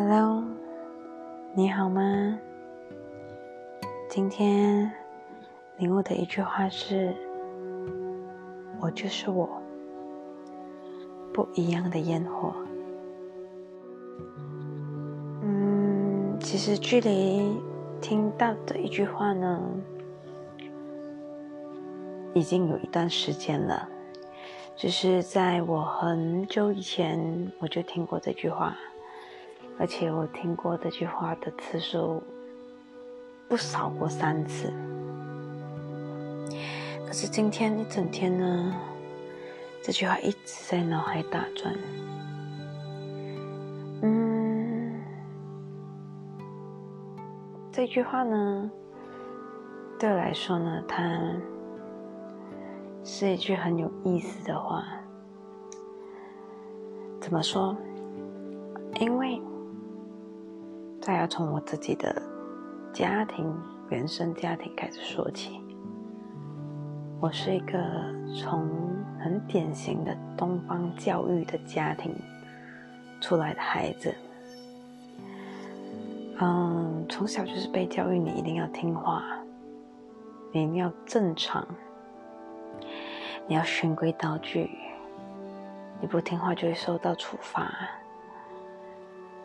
Hello，你好吗？今天领悟的一句话是：“我就是我，不一样的烟火。”嗯，其实距离听到的一句话呢，已经有一段时间了。只是在我很久以前，我就听过这句话。而且我听过这句话的次数不少过三次，可是今天一整天呢，这句话一直在脑海打转。嗯，这句话呢，对我来说呢，它是一句很有意思的话。怎么说？因为。再要从我自己的家庭、原生家庭开始说起。我是一个从很典型的东方教育的家庭出来的孩子。嗯，从小就是被教育，你一定要听话，你一定要正常，你要循规蹈矩，你不听话就会受到处罚，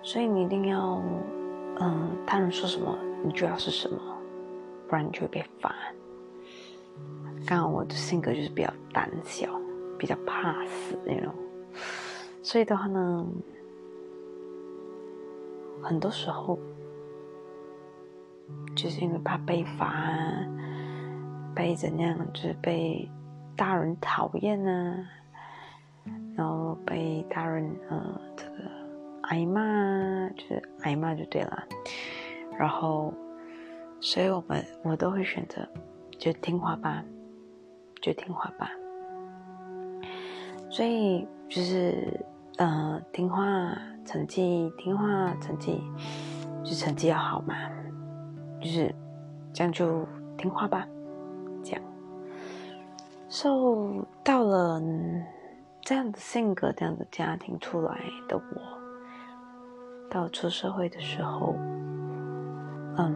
所以你一定要。嗯，他人说什么，你就要是什么，不然你就会被罚。刚好我的性格就是比较胆小，比较怕死那种，所以的话呢，很多时候就是因为怕被罚，被怎样，就是被大人讨厌呢，然后被大人呃这个。挨骂就是挨骂就对了，然后，所以我们我都会选择就听话吧，就听话吧。所以就是呃听话成绩听话成绩就成绩要好嘛，就是这样就听话吧，这样。受到了这样的性格这样的家庭出来的我。到出社会的时候，嗯，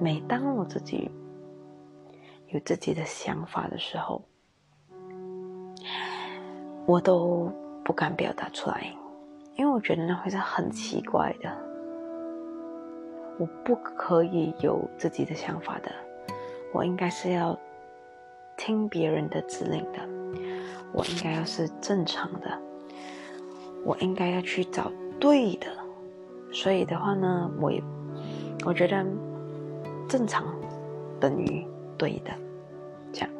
每当我自己有自己的想法的时候，我都不敢表达出来，因为我觉得那会是很奇怪的。我不可以有自己的想法的，我应该是要听别人的指令的，我应该要是正常的，我应该要去找。对的，所以的话呢，我也我觉得正常等于对的，这样。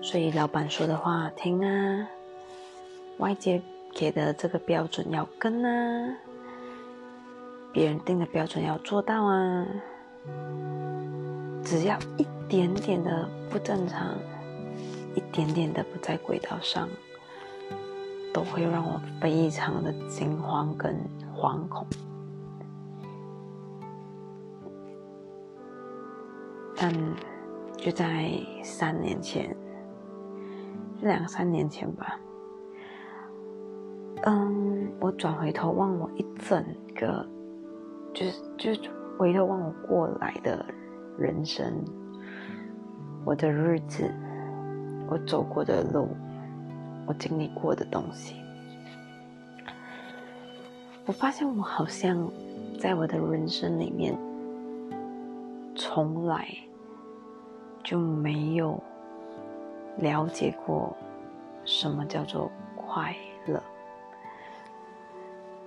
所以老板说的话听啊，外界给的这个标准要跟啊，别人定的标准要做到啊，只要一点点的不正常，一点点的不在轨道上。都会让我非常的惊慌跟惶恐，但就在三年前，两三年前吧，嗯，我转回头望我一整个，就是就回头望我过来的人生，我的日子，我走过的路。我经历过的东西，我发现我好像在我的人生里面，从来就没有了解过什么叫做快乐。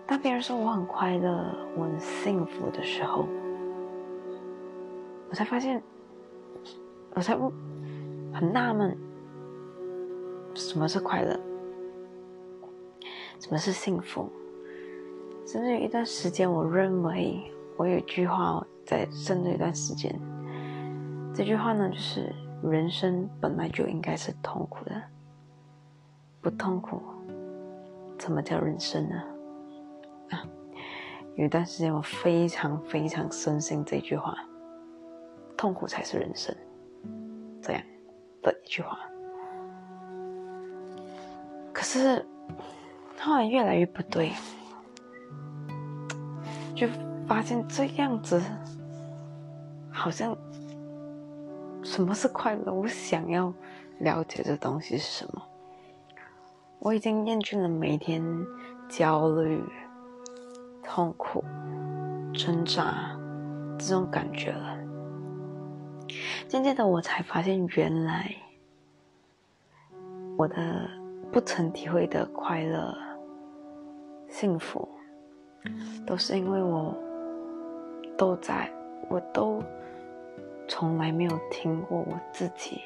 当别人说我很快乐、我很幸福的时候，我才发现，我才不很纳闷。什么是快乐？什么是幸福？甚至有一段时间，我认为我有一句话在甚至一段时间，这句话呢，就是人生本来就应该是痛苦的，不痛苦，怎么叫人生呢？啊，有一段时间我非常非常深信这句话，痛苦才是人生，这样的一句话。可是，后来越来越不对，就发现这样子好像什么是快乐？我想要了解的东西是什么。我已经厌倦了每天焦虑、痛苦、挣扎这种感觉了。渐渐的，我才发现，原来我的不曾体会的快乐、幸福，都是因为我都在，我都从来没有听过我自己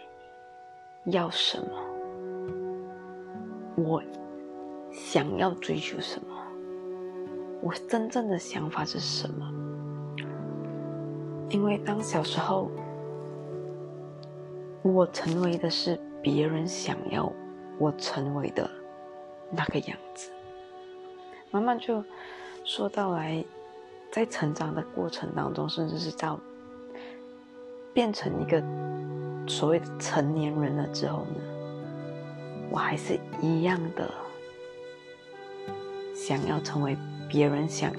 要什么。我想要追求什么？我真正的想法是什么？因为当小时候，我成为的是别人想要我成为的那个样子，慢慢就说到来，在成长的过程当中，甚至是到变成一个所谓的成年人了之后呢？我还是一样的，想要成为别人想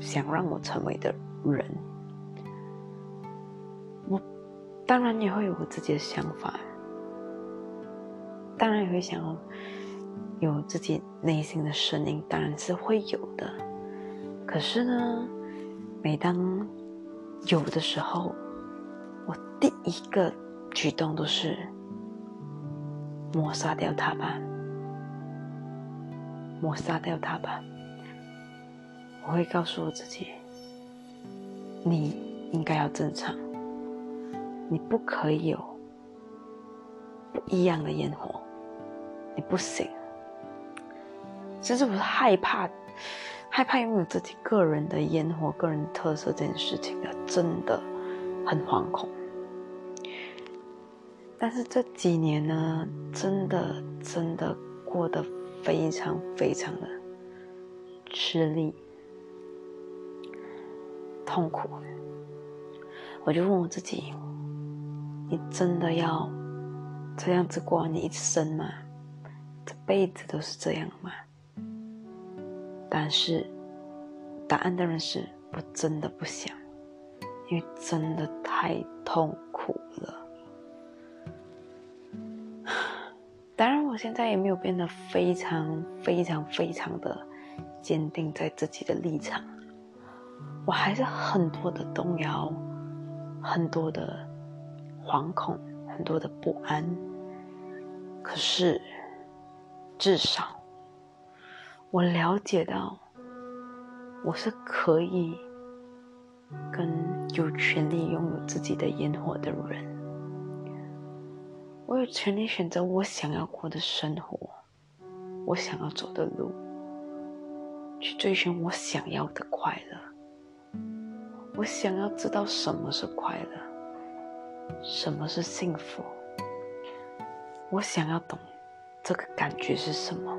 想让我成为的人。我当然也会有我自己的想法，当然也会想要有自己内心的声音，当然是会有的。可是呢，每当有的时候，我第一个举动都是。抹杀掉它吧，抹杀掉它吧。我会告诉我自己，你应该要正常，你不可以有不一样的烟火，你不行。其实我是害怕，害怕拥有自己个人的烟火、个人特色这件事情的，真的很惶恐。但是这几年呢，真的真的过得非常非常的吃力、痛苦。我就问我自己：你真的要这样子过完你一生吗？辈子都是这样吗？但是答案当然是我真的不想，因为真的太痛苦了。当然，我现在也没有变得非常、非常、非常的坚定在自己的立场，我还是很多的动摇，很多的惶恐，很多的不安。可是，至少我了解到，我是可以跟有权利拥有自己的烟火的人。我有权利选择我想要过的生活，我想要走的路，去追寻我想要的快乐。我想要知道什么是快乐，什么是幸福。我想要懂这个感觉是什么。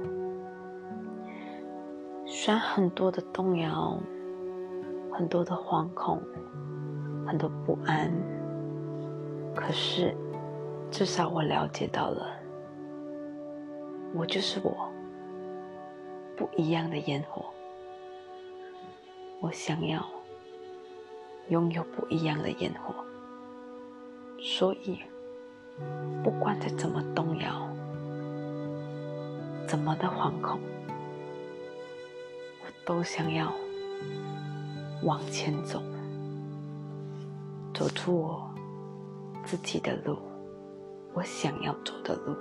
虽然很多的动摇，很多的惶恐，很多不安，可是。至少我了解到了，我就是我，不一样的烟火。我想要拥有不一样的烟火，所以不管再怎么动摇，怎么的惶恐，我都想要往前走，走出我自己的路。我想要走的路。